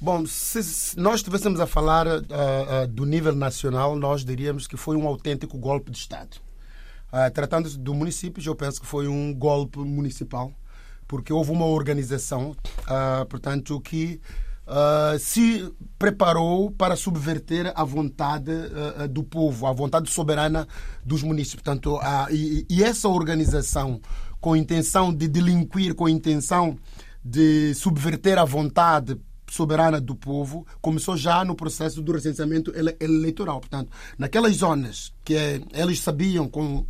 Bom, se, se nós estivéssemos a falar uh, uh, do nível nacional, nós diríamos que foi um autêntico golpe de Estado. Uh, Tratando-se do municípios, eu penso que foi um golpe municipal, porque houve uma organização, portanto, que se preparou para subverter a vontade do povo, a vontade soberana dos municípios. Portanto, e, e essa organização, com intenção de delinquir, com intenção de subverter a vontade soberana do povo começou já no processo do recenseamento eleitoral. Portanto, naquelas zonas que é, eles sabiam com,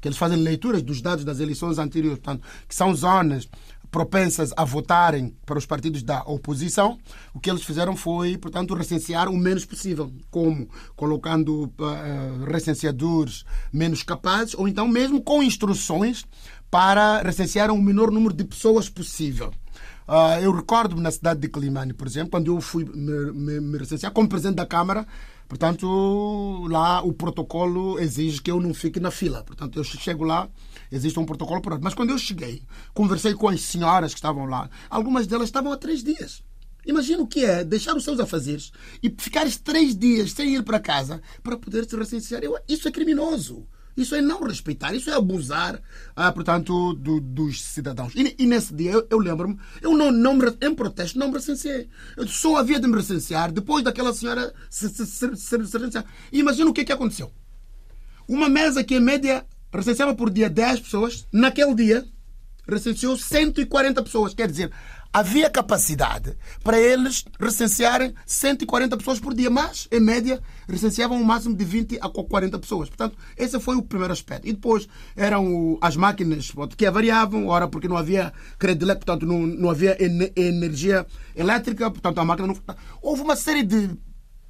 que eles fazem leituras dos dados das eleições anteriores, portanto, que são zonas propensas a votarem para os partidos da oposição, o que eles fizeram foi, portanto, recensear o menos possível, como colocando uh, recenseadores menos capazes, ou então mesmo com instruções para recensear o menor número de pessoas possível. Uh, eu recordo-me na cidade de Climane, por exemplo, quando eu fui me, me, me recensear como presidente da Câmara, portanto, lá o protocolo exige que eu não fique na fila. Portanto, eu chego lá, existe um protocolo por Mas quando eu cheguei, conversei com as senhoras que estavam lá, algumas delas estavam há três dias. Imagina o que é deixar os seus afazeres e ficares três dias sem ir para casa para poder se recensear. Eu, isso é criminoso. Isso é não respeitar, isso é abusar, ah, portanto, do, dos cidadãos. E, e, nesse dia, eu, eu lembro-me, eu não, não me, em protesto não me recenseei. Eu só havia de me recensear depois daquela senhora se, se, se, se recensear. E imagina o que, é que aconteceu. Uma mesa que, em média, recenseava por dia 10 pessoas, naquele dia, recenseou 140 pessoas. Quer dizer, havia capacidade para eles recensearem 140 pessoas por dia, mas, em média, recenseavam um máximo de 20 a 40 pessoas. Portanto, esse foi o primeiro aspecto. E depois eram as máquinas que variavam, ora porque não havia crédito, portanto, não, não havia energia elétrica, portanto, a máquina não. Houve uma série de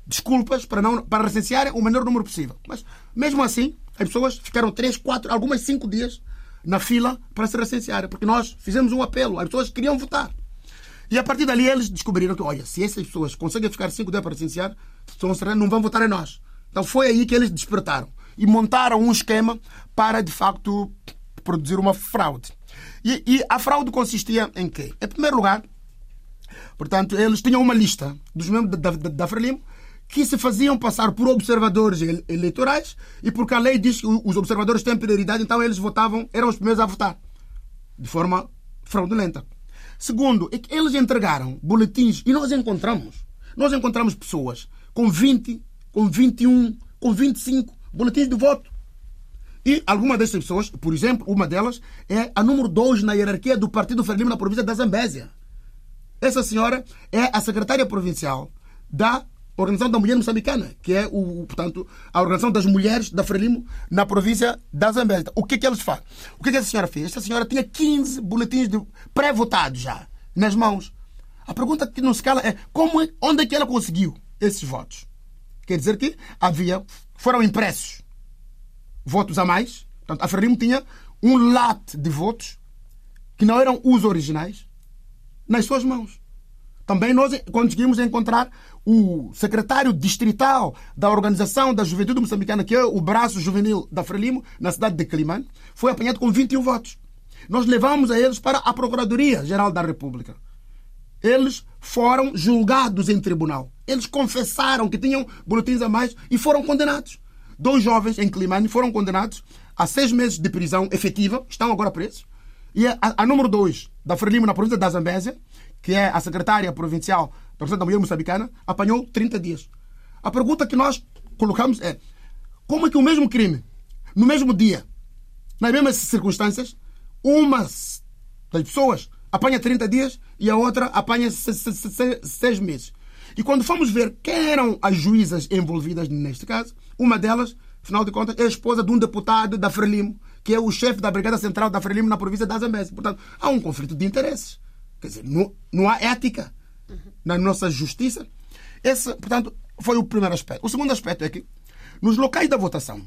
desculpas para, não, para recensearem o menor número possível. Mas, mesmo assim, as pessoas ficaram 3, 4, algumas 5 dias na fila para se recensearem, porque nós fizemos um apelo, as pessoas queriam votar. E a partir dali eles descobriram que, olha, se essas pessoas conseguem ficar 5 dias para licenciar, não vão votar em nós. Então foi aí que eles despertaram e montaram um esquema para, de facto, produzir uma fraude. E, e a fraude consistia em quê? Em primeiro lugar, portanto, eles tinham uma lista dos membros da, da, da Frelimo que se faziam passar por observadores eleitorais e porque a lei diz que os observadores têm prioridade, então eles votavam, eram os primeiros a votar de forma fraudulenta. Segundo, é que eles entregaram boletins e nós encontramos. Nós encontramos pessoas com 20, com 21, com 25 boletins de voto. E algumas dessas pessoas, por exemplo, uma delas é a número 2 na hierarquia do Partido Frelimo na província da Zambésia. Essa senhora é a secretária provincial da Organização da Mulher Moçambicana, que é o, portanto, a Organização das Mulheres da Frelimo na província da Zambésia. O que é que eles fazem? O que é que essa senhora fez? Essa senhora tinha 15 boletins pré-votados já nas mãos. A pergunta que não se cala é como, é, onde é que ela conseguiu esses votos? Quer dizer que havia, foram impressos votos a mais. Portanto, a Frelimo tinha um late de votos que não eram os originais nas suas mãos. Também nós conseguimos encontrar o secretário distrital da Organização da Juventude Moçambicana, que é o braço juvenil da Frelimo, na cidade de Climane, foi apanhado com 21 votos. Nós levamos a eles para a Procuradoria-Geral da República. Eles foram julgados em tribunal. Eles confessaram que tinham boletins a mais e foram condenados. Dois jovens em Climane foram condenados a seis meses de prisão efetiva, estão agora presos. E a, a número dois da Frelimo, na província da Zambésia, que é a secretária provincial da Presidente da Mulher Moçambicana, apanhou 30 dias. A pergunta que nós colocamos é: como é que o mesmo crime, no mesmo dia, nas mesmas circunstâncias, uma das pessoas apanha 30 dias e a outra apanha 6 meses? E quando fomos ver quem eram as juízas envolvidas neste caso, uma delas, afinal de contas, é a esposa de um deputado da Frelimo, que é o chefe da Brigada Central da Frelimo na província da Zambésia. Portanto, há um conflito de interesses. Quer dizer, não, não há ética na nossa justiça. Esse, portanto, foi o primeiro aspecto. O segundo aspecto é que, nos locais da votação,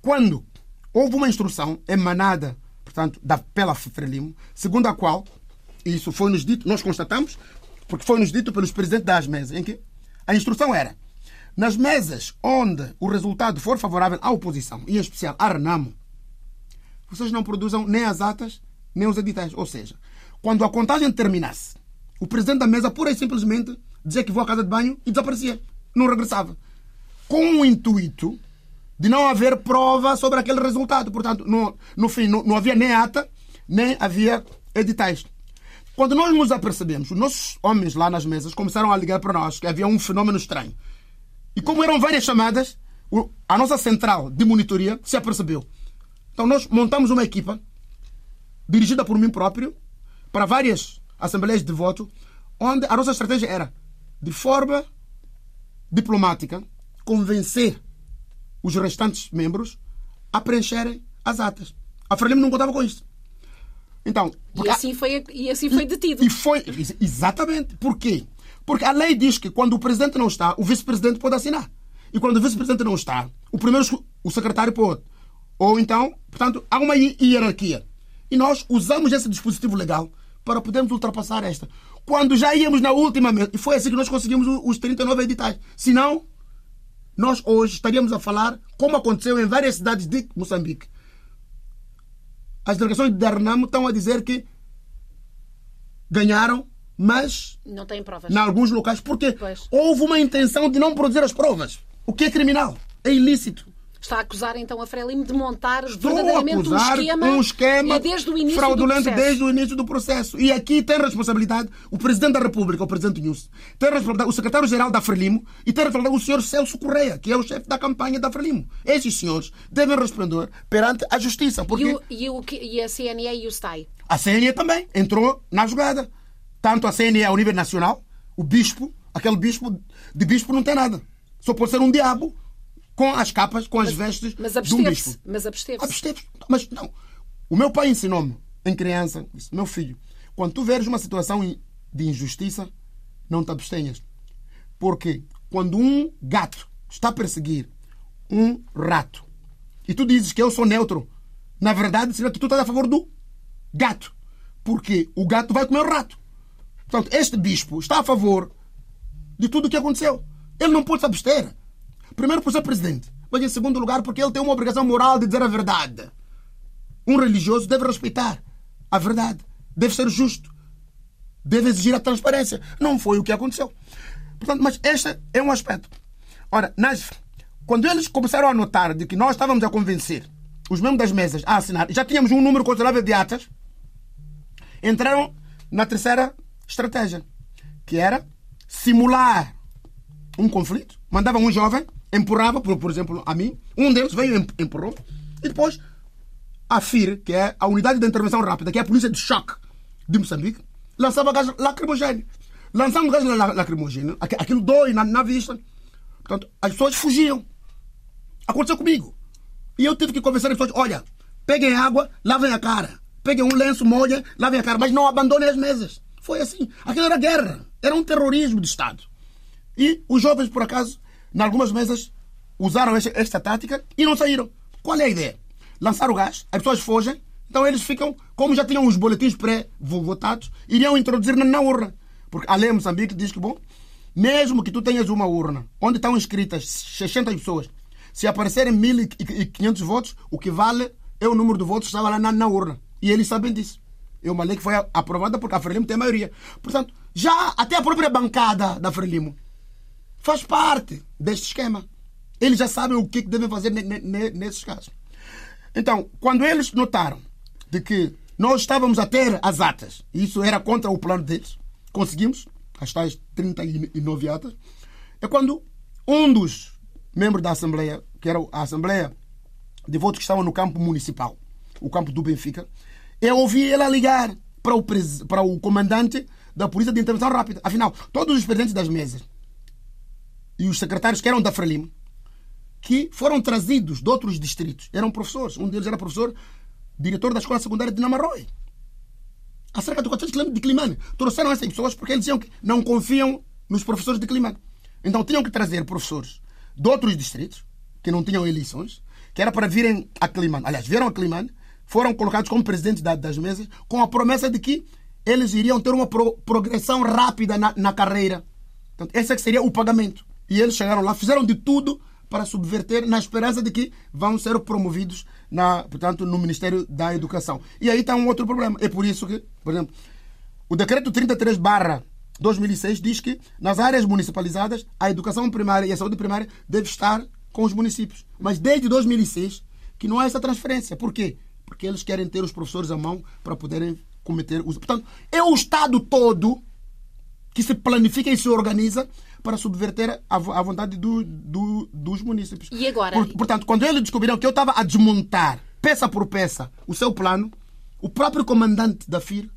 quando houve uma instrução emanada, portanto, da, pela Frelimo, segundo a qual, isso foi-nos dito, nós constatamos, porque foi-nos dito pelos presidentes das mesas, em que a instrução era nas mesas onde o resultado for favorável à oposição, e em especial à Renamo, vocês não produzam nem as atas nem os editais. Ou seja, quando a contagem terminasse o presidente da mesa, pura e simplesmente, dizia que vou à casa de banho e desaparecia. Não regressava. Com o intuito de não haver prova sobre aquele resultado. Portanto, no, no fim, não, não havia nem ata, nem havia editais. Quando nós nos apercebemos, os nossos homens lá nas mesas começaram a ligar para nós que havia um fenômeno estranho. E como eram várias chamadas, a nossa central de monitoria se apercebeu. Então nós montamos uma equipa dirigida por mim próprio para várias assembleias de voto, onde a nossa estratégia era, de forma diplomática, convencer os restantes membros a preencherem as atas. A Frelimo não contava com isso. Então, e, assim foi, e assim foi detido. E foi, exatamente. Por quê? Porque a lei diz que quando o presidente não está, o vice-presidente pode assinar. E quando o vice-presidente não está, o primeiro, o secretário pode. Ou então, portanto, há uma hierarquia. E nós usamos esse dispositivo legal para podermos ultrapassar esta. Quando já íamos na última mesa, e foi assim que nós conseguimos os 39 editais. Senão, nós hoje estaríamos a falar como aconteceu em várias cidades de Moçambique. As delegações de Darnamo estão a dizer que ganharam, mas não têm provas. Em alguns locais, porque pois. houve uma intenção de não produzir as provas, o que é criminal, é ilícito. Está a acusar então a Frelimo de montar Estou verdadeiramente um esquema, um esquema e desde o início fraudulento desde o início do processo. E aqui tem responsabilidade o Presidente da República, o Presidente Nunes, tem responsabilidade o Secretário-Geral da Frelimo e tem responsabilidade o Sr. Celso Correia, que é o chefe da campanha da Frelimo. Esses senhores devem responder perante a Justiça. Porque... E, o, e, o, e a CNE e o STAI? A CNE também entrou na jogada. Tanto a CNE ao nível nacional, o bispo, aquele bispo, de bispo não tem nada. Só pode ser um diabo com as capas, com as mas, vestes mas de um bispo. Mas absteve-se. Absteve Mas não. O meu pai ensinou-me, em criança, disse, meu filho, quando tu veres uma situação de injustiça, não te abstenhas. Porque quando um gato está a perseguir um rato e tu dizes que eu sou neutro, na verdade, será que tu estás a favor do gato. Porque o gato vai comer o rato. Portanto, este bispo está a favor de tudo o que aconteceu. Ele não pode se abster. Primeiro por ser presidente, mas em segundo lugar porque ele tem uma obrigação moral de dizer a verdade. Um religioso deve respeitar a verdade, deve ser justo, deve exigir a transparência. Não foi o que aconteceu. Portanto, mas este é um aspecto. Ora, nas, quando eles começaram a notar de que nós estávamos a convencer os membros das mesas a assinar, já tínhamos um número considerável de atas, entraram na terceira estratégia, que era simular um conflito. Mandavam um jovem empurrava, por, por exemplo, a mim. Um deles veio e empurrou. E depois a FIR, que é a Unidade de Intervenção Rápida, que é a Polícia de Choque de Moçambique, lançava gás lacrimogêneo. Lançando gás lacrimogêneo, aquilo dói na, na vista. Portanto, as pessoas fugiam. Aconteceu comigo. E eu tive que convencer as pessoas: olha, peguem água, lavem a cara. Peguem um lenço, molhem, lavem a cara. Mas não abandonem as mesas. Foi assim. Aquilo era guerra. Era um terrorismo de Estado. E os jovens, por acaso, em algumas mesas usaram esta, esta tática e não saíram. Qual é a ideia? Lançar o gás, as pessoas fogem, então eles ficam, como já tinham os boletins pré-votados, iriam introduzir na, na urna. Porque a lei Moçambique diz que, bom, mesmo que tu tenhas uma urna onde estão inscritas 600 pessoas, se aparecerem 1.500 votos, o que vale é o número de votos que estava lá na, na, urna. E eles sabem disso. É uma lei que foi aprovada porque a Frelimo tem a maioria. Portanto, já até a própria bancada da Frelimo faz parte deste esquema. Eles já sabem o que devem fazer nesses casos. Então, quando eles notaram de que nós estávamos a ter as atas, e isso era contra o plano deles, conseguimos as tais 39 atas, é quando um dos membros da Assembleia, que era a Assembleia de votos que estavam no campo municipal, o campo do Benfica, eu ouvi ele ligar para o, para o comandante da Polícia de Intervenção Rápida. Afinal, todos os presidentes das mesas e os secretários que eram da Frelimo, que foram trazidos de outros distritos, eram professores. Um deles era professor, diretor da escola secundária de Namarroy. Há cerca de 400 km de Climane. Trouxeram essas pessoas porque eles diziam que não confiam nos professores de Climane. Então tinham que trazer professores de outros distritos, que não tinham eleições, que era para virem a Climane. Aliás, vieram a Climane, foram colocados como presidentes das mesas, com a promessa de que eles iriam ter uma pro progressão rápida na, na carreira. Então, esse é que seria o pagamento. E eles chegaram lá, fizeram de tudo para subverter, na esperança de que vão ser promovidos na, portanto, no Ministério da Educação. E aí está um outro problema. É por isso que, por exemplo, o decreto 33 barra 2006 diz que nas áreas municipalizadas a educação primária e a saúde primária deve estar com os municípios. Mas desde 2006 que não há essa transferência. Por quê? Porque eles querem ter os professores à mão para poderem cometer os. Portanto, é o Estado todo que se planifica e se organiza para subverter a, vontade do, do, dos municípios. E agora? Por, portanto, quando eles descobriram que eu estava a desmontar, peça por peça, o seu plano, o próprio comandante da FIR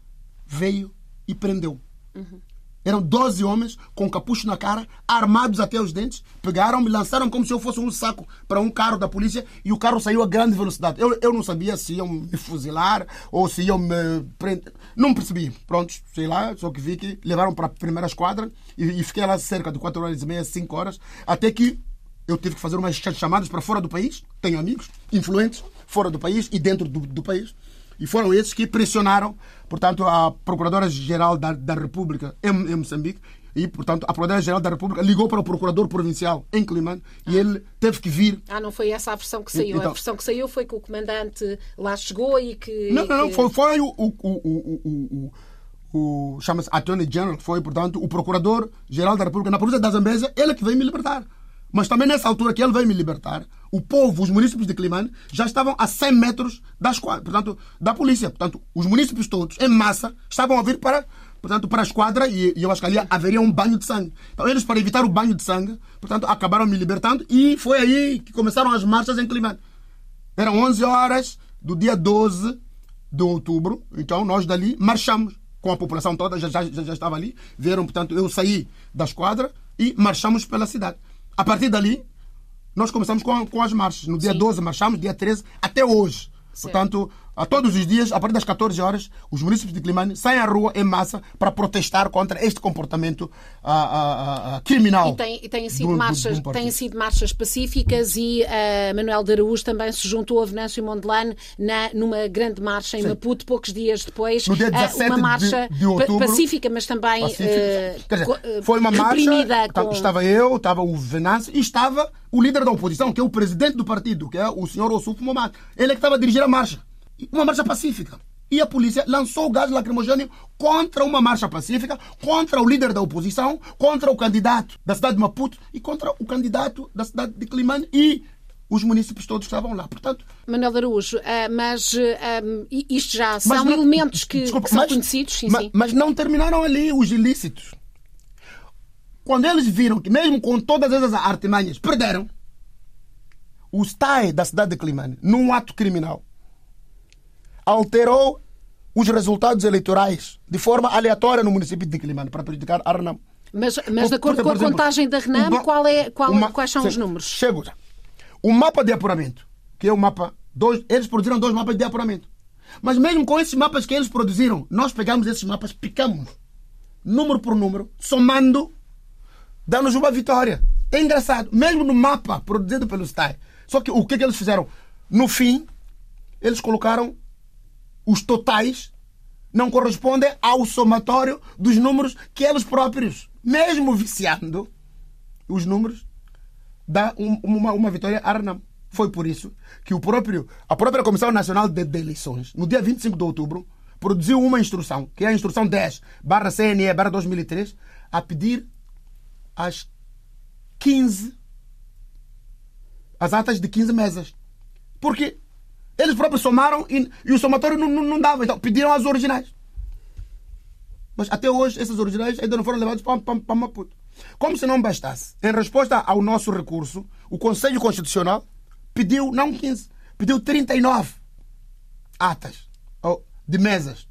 veio e prendeu. Uhum. Eram 12 homens com capucho na cara, armados até os dentes. Pegaram-me, lançaram como se eu fosse um saco para um carro da polícia e o carro saiu a grande velocidade. Eu, eu não sabia se iam me fuzilar ou se iam me prender. Não percebi. Pronto, sei lá, só que vi que levaram para a primeira esquadra e, e fiquei lá cerca de 4 horas e meia, 5 horas, até que eu tive que fazer umas chamadas para fora do país. Tenho amigos influentes fora do país e dentro do, do país e foram esses que pressionaram, portanto, a Procuradora-Geral da, da República em, em Moçambique e, portanto, a Procuradora-Geral da República ligou para o Procurador Provincial em Climane e ele teve que vir. Ah, não foi essa a versão que saiu. Então, a versão que saiu foi que o comandante lá chegou e que. Não, não, não. Que... Foi, foi o, o, o, o, o, chama-se Attorney General, foi, portanto, o Procurador-Geral da República na polícia da Zambésia, ele que veio me libertar. Mas também nessa altura que ele veio me libertar, o povo, os municípios de Climane, já estavam a 100 metros das, portanto, da polícia. Portanto, os municípios todos, em massa, estavam a vir para, portanto, para a esquadra e, e eu acho que ali haveria um banho de sangue. Então, eles, para evitar o banho de sangue, portanto, acabaram me libertando e foi aí que começaram as marchas em Climane. Eram 11 horas do dia 12 de outubro, então nós dali marchamos com a população toda, já, já, já estava ali. Vieram, portanto, eu saí da esquadra e marchamos pela cidade. A partir dali, nós começamos com, com as marchas. No dia Sim. 12 marchamos, dia 13, até hoje. Certo. Portanto, a todos os dias, a partir das 14 horas, os municípios de Climane saem à rua em massa para protestar contra este comportamento uh, uh, uh, criminal. E, tem, e têm, sido do, marchas, do, do têm sido marchas pacíficas e uh, Manuel de Araújo também se juntou a Venâncio Mondelano na, numa grande marcha em Sim. Maputo, poucos dias depois. No dia 17 uma marcha de, de outubro, pacífica, mas também Quer dizer, foi uma marcha. Com... Estava eu, estava o Venâncio e estava o líder da oposição, que é o presidente do partido, que é o senhor Ossuf Momad. Ele é que estava a dirigir a marcha uma marcha pacífica. E a polícia lançou gás lacrimogêneo contra uma marcha pacífica, contra o líder da oposição, contra o candidato da cidade de Maputo e contra o candidato da cidade de Climane e os municípios todos estavam lá. Portanto, Manuel Araújo, uh, mas uh, isto já são não, elementos que, desculpa, que são mas, conhecidos. Sim, mas, sim. mas não terminaram ali os ilícitos. Quando eles viram que, mesmo com todas essas artimanhas, perderam, o STAE da cidade de Climane, num ato criminal, alterou os resultados eleitorais de forma aleatória no município de Quilimane para prejudicar a Renam. Mas, mas de acordo com a contagem da Renam, qual é, qual, uma, quais são sim, os números? Chego já. O mapa de apuramento, que é o mapa. Dois, eles produziram dois mapas de apuramento. Mas mesmo com esses mapas que eles produziram, nós pegamos esses mapas, picamos, número por número, somando, dando-nos uma vitória. É engraçado. Mesmo no mapa produzido pelo STAI. Só que o que, que eles fizeram? No fim, eles colocaram os totais não correspondem ao somatório dos números que eles próprios, mesmo viciando os números, dá um, uma, uma vitória a. Foi por isso que o próprio, a própria Comissão Nacional de, de Eleições, no dia 25 de outubro, produziu uma instrução, que é a instrução 10, barra CNE, barra 2003, a pedir as 15, as atas de 15 mesas. Porque eles próprios somaram e, e o somatório não, não, não, dava. Então pediram as originais. Mas até hoje essas originais ainda não foram levadas para, para, para Maputo. Como se não bastasse, em resposta ao nosso recurso, o Conselho Constitucional pediu, não 15, pediu 39 atas de mesas.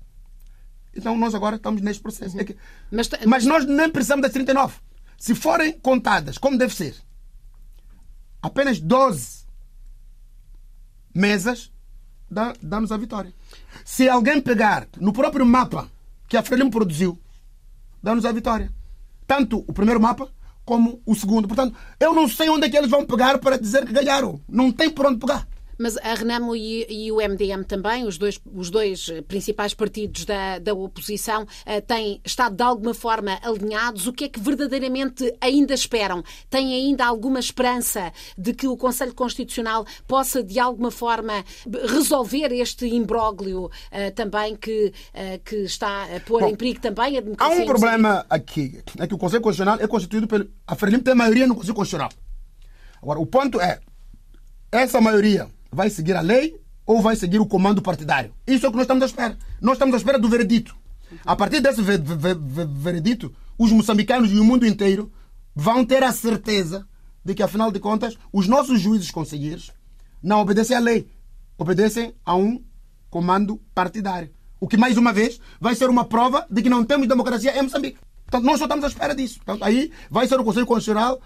Então nós agora estamos neste processo. Uhum. É que, mas, mas nós nem precisamos das 39. Se forem contadas como deve ser, apenas 12 mesas dá-nos a vitória. Se alguém pegar no próprio mapa que a Frelimo produziu, dá-nos a vitória. Tanto o primeiro mapa como o segundo. Portanto, eu não sei onde é que eles vão pegar para dizer que ganharam. Não tem por onde pegar. Mas a Renamo e, e, o MDM também, os dois, os dois principais partidos da, da oposição, uh, têm estado de alguma forma alinhados. O que é que verdadeiramente ainda esperam? Têm ainda alguma esperança de que o Conselho Constitucional possa, de alguma forma, resolver este imbróglio uh, também que, uh, que está a pôr Bom, em perigo também a democracia? Há um problema aqui, é que o Conselho Constitucional é constituído pelo... A Frelimo tem maioria no Conselho Constitucional. Agora, o ponto é, essa maioria vai seguir a lei ou vai seguir o comando partidário? Isso é o que nós estamos à espera. Nós estamos à espera do veredito. A partir desse veredito, os moçambicanos e o mundo inteiro vão ter a certeza de que, afinal de contas, os nossos juízes conselheiros não obedecem à lei, obedecem a um comando partidário. O que, mais uma vez, vai ser uma prova de que não temos democracia em Moçambique. Portanto, nós só estamos à espera disso. Portanto, aí vai ser o Conselho Constitucional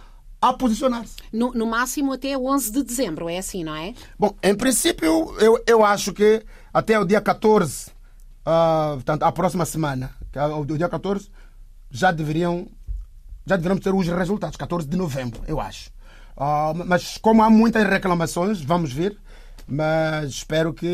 a posicionar-se. No, no, máximo até 11 de dezembro, é assim, não é? Bom, em princípio, eu, eu acho que até o dia 14, uh, ah, portanto, a próxima semana, que é o dia 14, já deveriam já deveremos ter os resultados, 14 de novembro, eu acho. Uh, mas como há muitas reclamações, vamos ver, mas espero que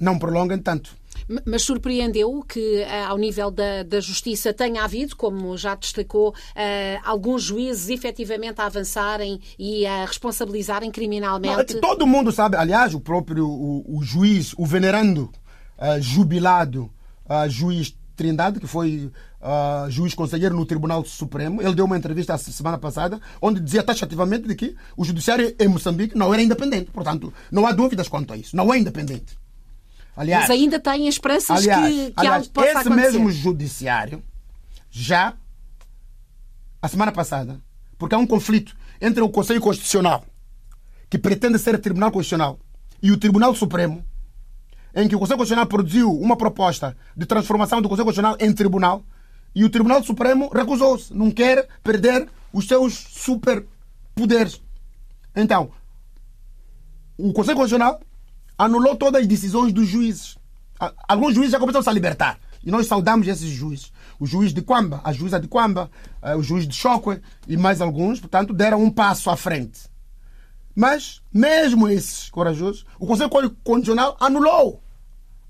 não prolonguem tanto. Mas surpreendeu que, eh, ao nível da, da Justiça, tenha havido, como já destacou, uh, alguns juízes efetivamente a avançarem e a responsabilizarem criminalmente? Não, todo mundo sabe, aliás, o próprio o, o juiz, o venerando, uh, jubilado uh, juiz Trindade, que foi uh, juiz conselheiro no Tribunal Supremo, ele deu uma entrevista a semana passada, onde dizia taxativamente de que o judiciário em Moçambique não era independente. Portanto, não há dúvidas quanto a isso. Não é independente. Aliás, Mas ainda têm esperanças aliás, que, que aliás, algo possa esse acontecer. mesmo judiciário já, a semana passada, porque há um conflito entre o Conselho Constitucional, que pretende ser Tribunal Constitucional, e o Tribunal Supremo, em que o Conselho Constitucional produziu uma proposta de transformação do Conselho Constitucional em tribunal, e o Tribunal Supremo recusou-se, não quer perder os seus superpoderes. Então, o Conselho Constitucional anulou todas as decisões dos juízes. Alguns juízes já começaram a libertar. E nós saudamos esses juízes. O juiz de Quamba, a juíza de Quamba, eh, o juiz de Chocwe e mais alguns, portanto, deram um passo à frente. Mas, mesmo esses corajosos, o Conselho Constitucional anulou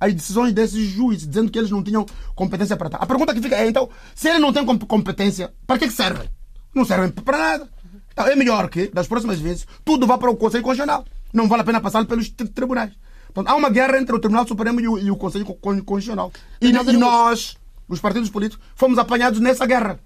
as decisões desses juízes, dizendo que eles não tinham competência para tal. A pergunta que fica é, então, se eles não têm competência, para que servem? Não servem para nada. Então, é melhor que, das próximas vezes, tudo vá para o Conselho Constitucional não vale a pena passar pelos tribunais. Portanto, há uma guerra entre o Tribunal Supremo e o, e o Conselho Constitucional. E, e nós, os partidos políticos, fomos apanhados nessa guerra.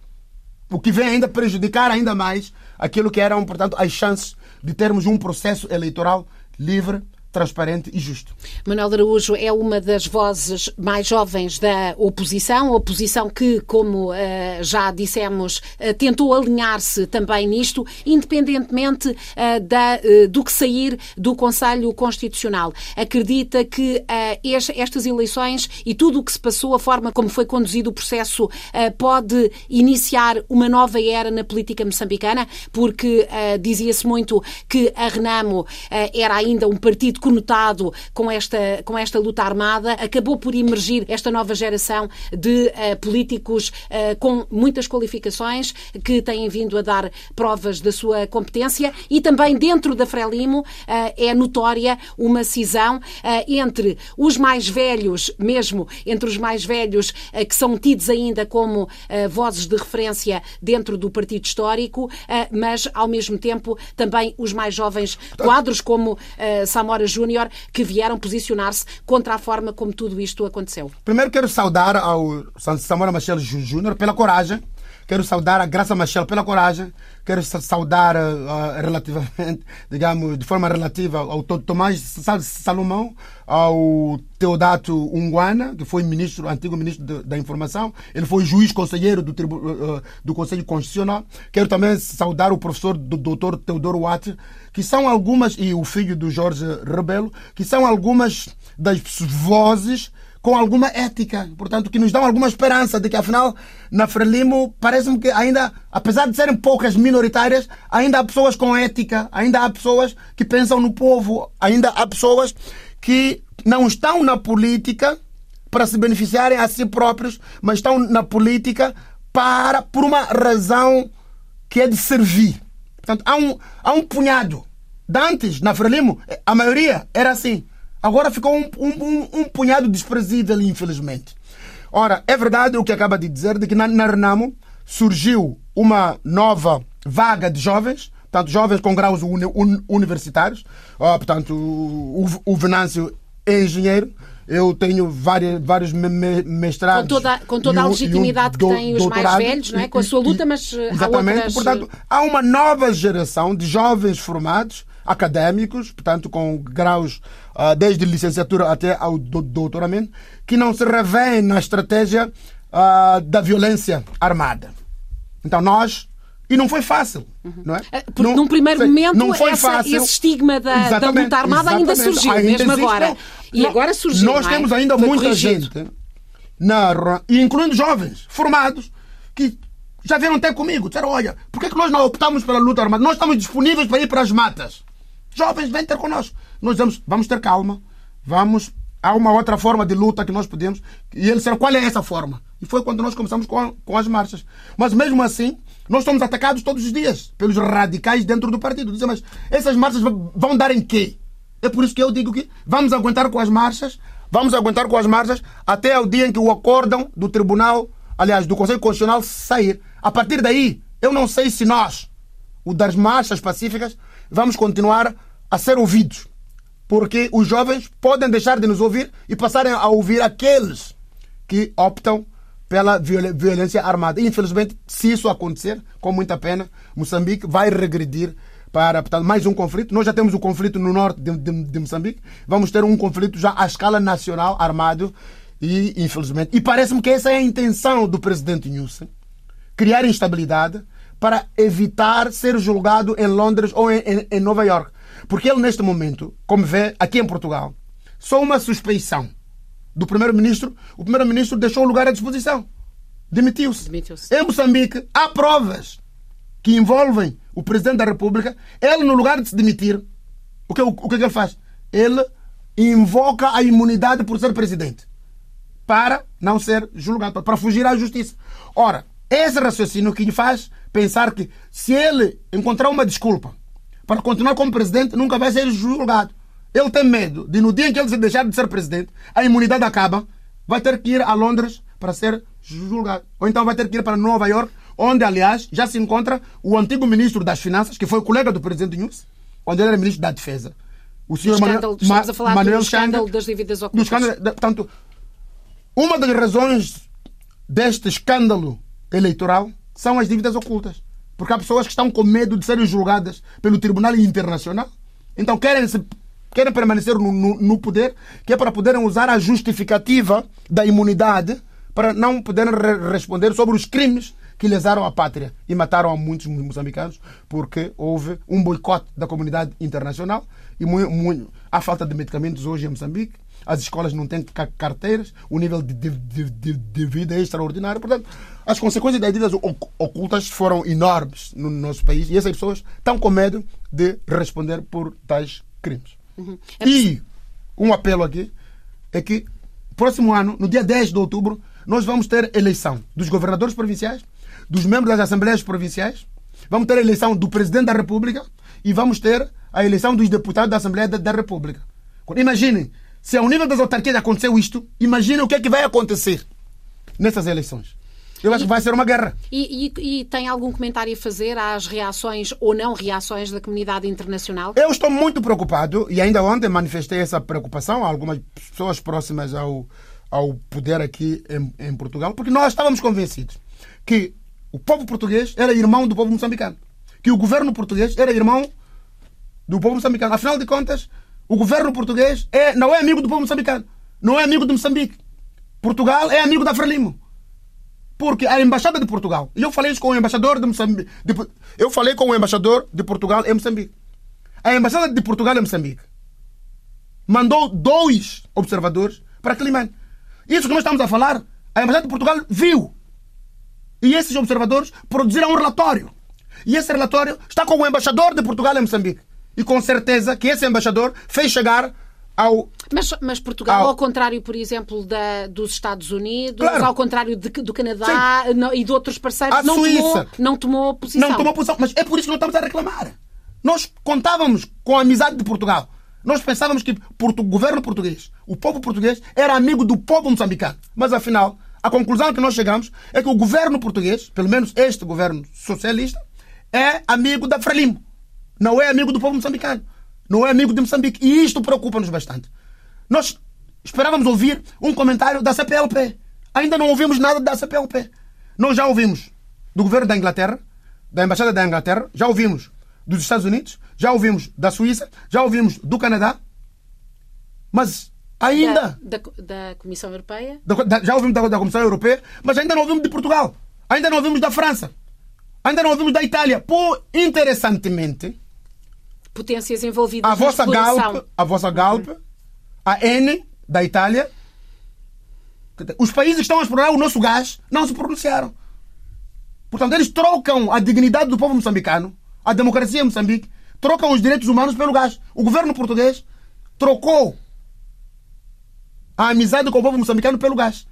O que vem ainda prejudicar ainda mais aquilo que eram, portanto, as chances de termos um processo eleitoral livre, transparente e justo. Manuel Araújo é uma das vozes mais jovens da oposição, oposição que, como uh, já dissemos, uh, tentou alinhar-se também nisto, independentemente uh, da, do que sair do Conselho Constitucional. Acredita que estas eleições e tudo o que se passou, a forma como foi conduzido o processo, pode iniciar uma nova era na política moçambicana, porque dizia-se muito que a Renamo era ainda um partido conotado com esta, com esta luta armada, acabou por emergir esta nova geração de uh, políticos uh, com muitas qualificações que têm vindo a dar provas da sua competência. E também dentro da Frelimo uh, é notória uma cisão entre os mais velhos, mesmo entre os mais velhos que são tidos ainda como vozes de referência dentro do partido histórico, mas ao mesmo tempo também os mais jovens quadros como Samora Júnior que vieram posicionar-se contra a forma como tudo isto aconteceu. Primeiro quero saudar ao Samora Machel Júnior pela coragem Quero saudar a Graça Machel pela coragem. Quero saudar uh, relativamente, digamos, de forma relativa ao Tomás Salomão, ao Teodato Unguana, que foi ministro, antigo ministro da Informação. Ele foi juiz conselheiro do, uh, do Conselho Constitucional. Quero também saudar o professor do Dr. Teodoro Watt, que são algumas, e o filho do Jorge Rebelo, que são algumas das vozes com alguma ética, portanto, que nos dão alguma esperança de que, afinal, na Frelimo, parece-me que ainda, apesar de serem poucas minoritárias, ainda há pessoas com ética, ainda há pessoas que pensam no povo, ainda há pessoas que não estão na política para se beneficiarem a si próprios, mas estão na política para, por uma razão que é de servir. Portanto, há um, há um punhado Dantes, na Frelimo, a maioria era assim. Agora ficou um, um, um punhado desprezível, infelizmente. Ora, é verdade o que acaba de dizer, de que na, na Renamo surgiu uma nova vaga de jovens, portanto, jovens com graus uni, un, universitários. Oh, portanto, o, o Venâncio é engenheiro, eu tenho várias, vários mestrados. Com toda, com toda a legitimidade um que têm os mais velhos, não é? com a sua luta, mas exatamente, há outras... portanto, há uma nova geração de jovens formados, académicos, portanto, com graus uh, desde licenciatura até ao doutoramento, que não se revêem na estratégia uh, da violência armada. Então, nós e não foi fácil, não é? Ah, porque não, num primeiro sei, momento não foi essa, fácil. esse estigma da, da luta armada ainda surgiu, ainda mesmo existe, agora. Não. E agora surgiu. Nós é? temos ainda foi muita corrigido. gente, na, incluindo jovens formados, que já vieram até comigo, disseram, olha, por que, que nós não optamos pela luta armada? Nós estamos disponíveis para ir para as matas. Jovens, vem ter connosco. Nós vamos, vamos ter calma, vamos há uma outra forma de luta que nós podemos. E eles disseram, qual é essa forma? E foi quando nós começamos com, com as marchas. Mas mesmo assim, nós somos atacados todos os dias pelos radicais dentro do partido. Dizem, mas essas marchas vão dar em quê? É por isso que eu digo que vamos aguentar com as marchas, vamos aguentar com as marchas até o dia em que o acórdão do Tribunal, aliás, do Conselho Constitucional sair. A partir daí, eu não sei se nós, o das marchas pacíficas, vamos continuar a ser ouvidos. Porque os jovens podem deixar de nos ouvir e passarem a ouvir aqueles que optam pela violência armada. Infelizmente, se isso acontecer, com muita pena, Moçambique vai regredir para portanto, mais um conflito. Nós já temos o conflito no norte de, de, de, Moçambique, vamos ter um conflito já à escala nacional, armado, e infelizmente. E parece-me que essa é a intenção do presidente Newsom criar instabilidade para evitar ser julgado em Londres ou em, em, em Nova York. Porque ele, neste momento, como vê aqui em Portugal, só uma suspeição do primeiro-ministro, o primeiro-ministro deixou o lugar à disposição. Demitiu-se. Demitiu em Moçambique, há provas que envolvem o presidente da República. Ele, no lugar de se demitir, o que, o, o que ele faz? Ele invoca a imunidade por ser presidente para não ser julgado, para fugir à justiça. Ora, esse raciocínio que lhe faz pensar que se ele encontrar uma desculpa para continuar como presidente, nunca vai ser julgado. Ele tem medo de no dia em que ele se deixar de ser presidente, a imunidade acaba, vai ter que ir a Londres para ser julgado. Ou então vai ter que ir para Nova York, onde, aliás, já se encontra o antigo ministro das Finanças, que foi colega do presidente Nunes, onde ele era ministro da Defesa. O senhor Manuel, estamos a falar Manuel do escândalo das dívidas ocultas. Escândalo, portanto, uma das razões deste escândalo eleitoral são as dívidas ocultas. Porque há pessoas que estão com medo de serem julgadas pelo Tribunal Internacional. Então querem se querem permanecer no, no, no, poder, que é para poderem usar a justificativa da imunidade para não poderem re responder sobre os crimes que lesaram a pátria e mataram a muitos moçambicanos porque houve um boicote da comunidade internacional e muito, muito, há falta de medicamentos hoje em Moçambique, as escolas não têm carteiras, o nível de, de, de, de vida é extraordinário. Portanto, as consequências das dívidas ocultas foram enormes no nosso país e essas pessoas estão com medo de responder por tais crimes. Uhum. É e um apelo aqui é que próximo ano, no dia 10 de outubro, nós vamos ter eleição dos governadores provinciais, dos membros das assembleias provinciais, vamos ter a eleição do presidente da República e vamos ter a eleição dos deputados da Assembleia da, da República. Imaginem, se ao nível das autarquias aconteceu isto, imaginem o que é que vai acontecer nessas eleições. Eu acho e, que vai ser uma guerra. E, e, e, tem algum comentário a fazer às reações ou não reações da comunidade internacional? Eu estou muito preocupado e ainda ontem manifestei essa preocupação a algumas pessoas próximas ao, ao poder aqui em, em Portugal, porque nós estávamos convencidos que o povo português era irmão do povo moçambicano, que o governo português era irmão do povo moçambicano. Afinal de contas, o governo português é, não é amigo do povo moçambicano, não é amigo de Moçambique. Portugal é amigo da Frelimo. Porque a embaixada de Portugal, e eu falei isso com o embaixador de Moçambique, de, eu falei com o embaixador de Portugal em Moçambique. A embaixada de Portugal em Moçambique mandou dois observadores para Climane. Isso que nós estamos a falar, a embaixada de Portugal viu. E esses observadores produziram um relatório. E esse relatório está com o embaixador de Portugal em Moçambique. E com certeza que esse embaixador fez chegar ao, mas, mas, Portugal, ao, ao contrário, por exemplo, da, dos Estados Unidos, claro. ao contrário de, do Canadá não, e de outros parceiros, não tomou, não tomou posição. Não tomou posição, mas é por isso que nós estamos a reclamar. Nós contávamos com a amizade de Portugal. Nós pensávamos que o governo português, o povo português, era amigo do povo moçambicano. Mas afinal, a conclusão que nós chegamos é que o governo português, pelo menos este governo socialista, é amigo da Frelimo. Não é amigo do povo moçambicano. Não é amigo de Moçambique. E isto preocupa-nos bastante. Nós esperávamos ouvir um comentário da CPLP. Ainda não ouvimos nada da CPLP. Nós já ouvimos do governo da Inglaterra, da Embaixada da Inglaterra, já ouvimos dos Estados Unidos, já ouvimos da Suíça, já ouvimos do Canadá, mas ainda. Da, da, da Comissão Europeia? Da, já ouvimos da, da Comissão Europeia, mas ainda não ouvimos de Portugal, ainda não ouvimos da França, ainda não ouvimos da Itália. Por interessantemente. Potências envolvidas a vossa Galp, a vossa Galp, uhum. a N da Itália, os países que estão a explorar o nosso gás não se pronunciaram. Portanto, eles trocam a dignidade do povo moçambicano, a democracia em Moçambique, trocam os direitos humanos pelo gás. O governo português trocou a amizade com o povo moçambicano pelo gás.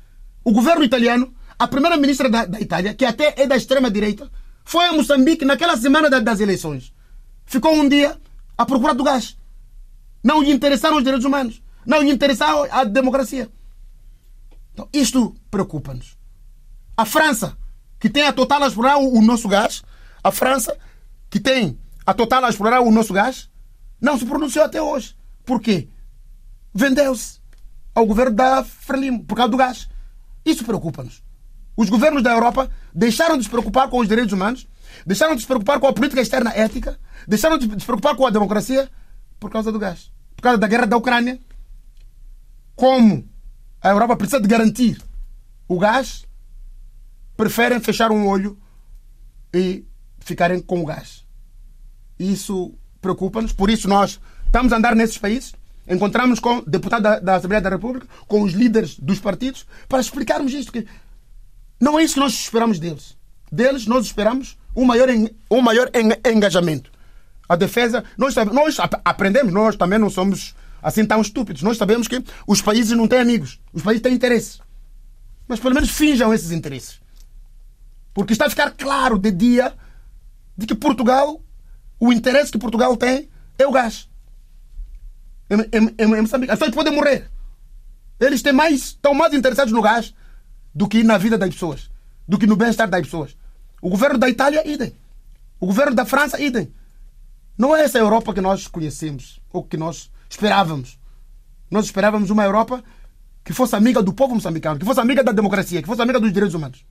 O governo italiano, a primeira ministra da, da Itália, que até é da extrema-direita, foi a Moçambique naquela semana da, das eleições. Ficou um dia à procura do gás. Não lhe interessaram os direitos humanos. Não lhe interessaram a democracia. Então, isto preocupa-nos. A França que tem a Total a explorar o, nosso gás, a França, que tem a Total a explorar o nosso gás, não se pronunciou até hoje. Por quê? Vendeu-se ao governo da Frelimo por causa do gás. Isso preocupa-nos. Os governos da Europa deixaram de se preocupar com os direitos humanos, deixaram de se preocupar com a política externa ética, deixaram de se preocupar com a democracia por causa do gás. Por causa da guerra da Ucrânia. Como a Europa precisa de garantir o gás, preferem fechar um olho e ficarem com o gás. Isso preocupa-nos, por isso nós estamos a andar nesses países, encontramos com deputados da, da, Assembleia da República, com os líderes dos partidos, para explicarmos isto. Que não é isso que nós esperamos deles. Deles nós esperamos um maior, um maior engajamento. A defesa, nós, nós aprendemos, nós também não somos assim tão estúpidos. Nós sabemos que os países não têm amigos, os países têm interesses. Mas pelo menos finjam esses interesses. Porque está a ficar claro de dia de que Portugal, o interesse que Portugal tem é o gás. Em, em, em Moçambique. As pessoas podem morrer. Eles têm mais, estão mais interessados no gás do que na vida das pessoas, do que no bem-estar das pessoas. O governo da Itália, idem. O governo da França, idem. Não é essa Europa que nós conhecemos, ou que nós esperávamos. Nós esperávamos uma Europa que fosse amiga do povo moçambicano, que fosse amiga da democracia, que fosse amiga dos direitos humanos.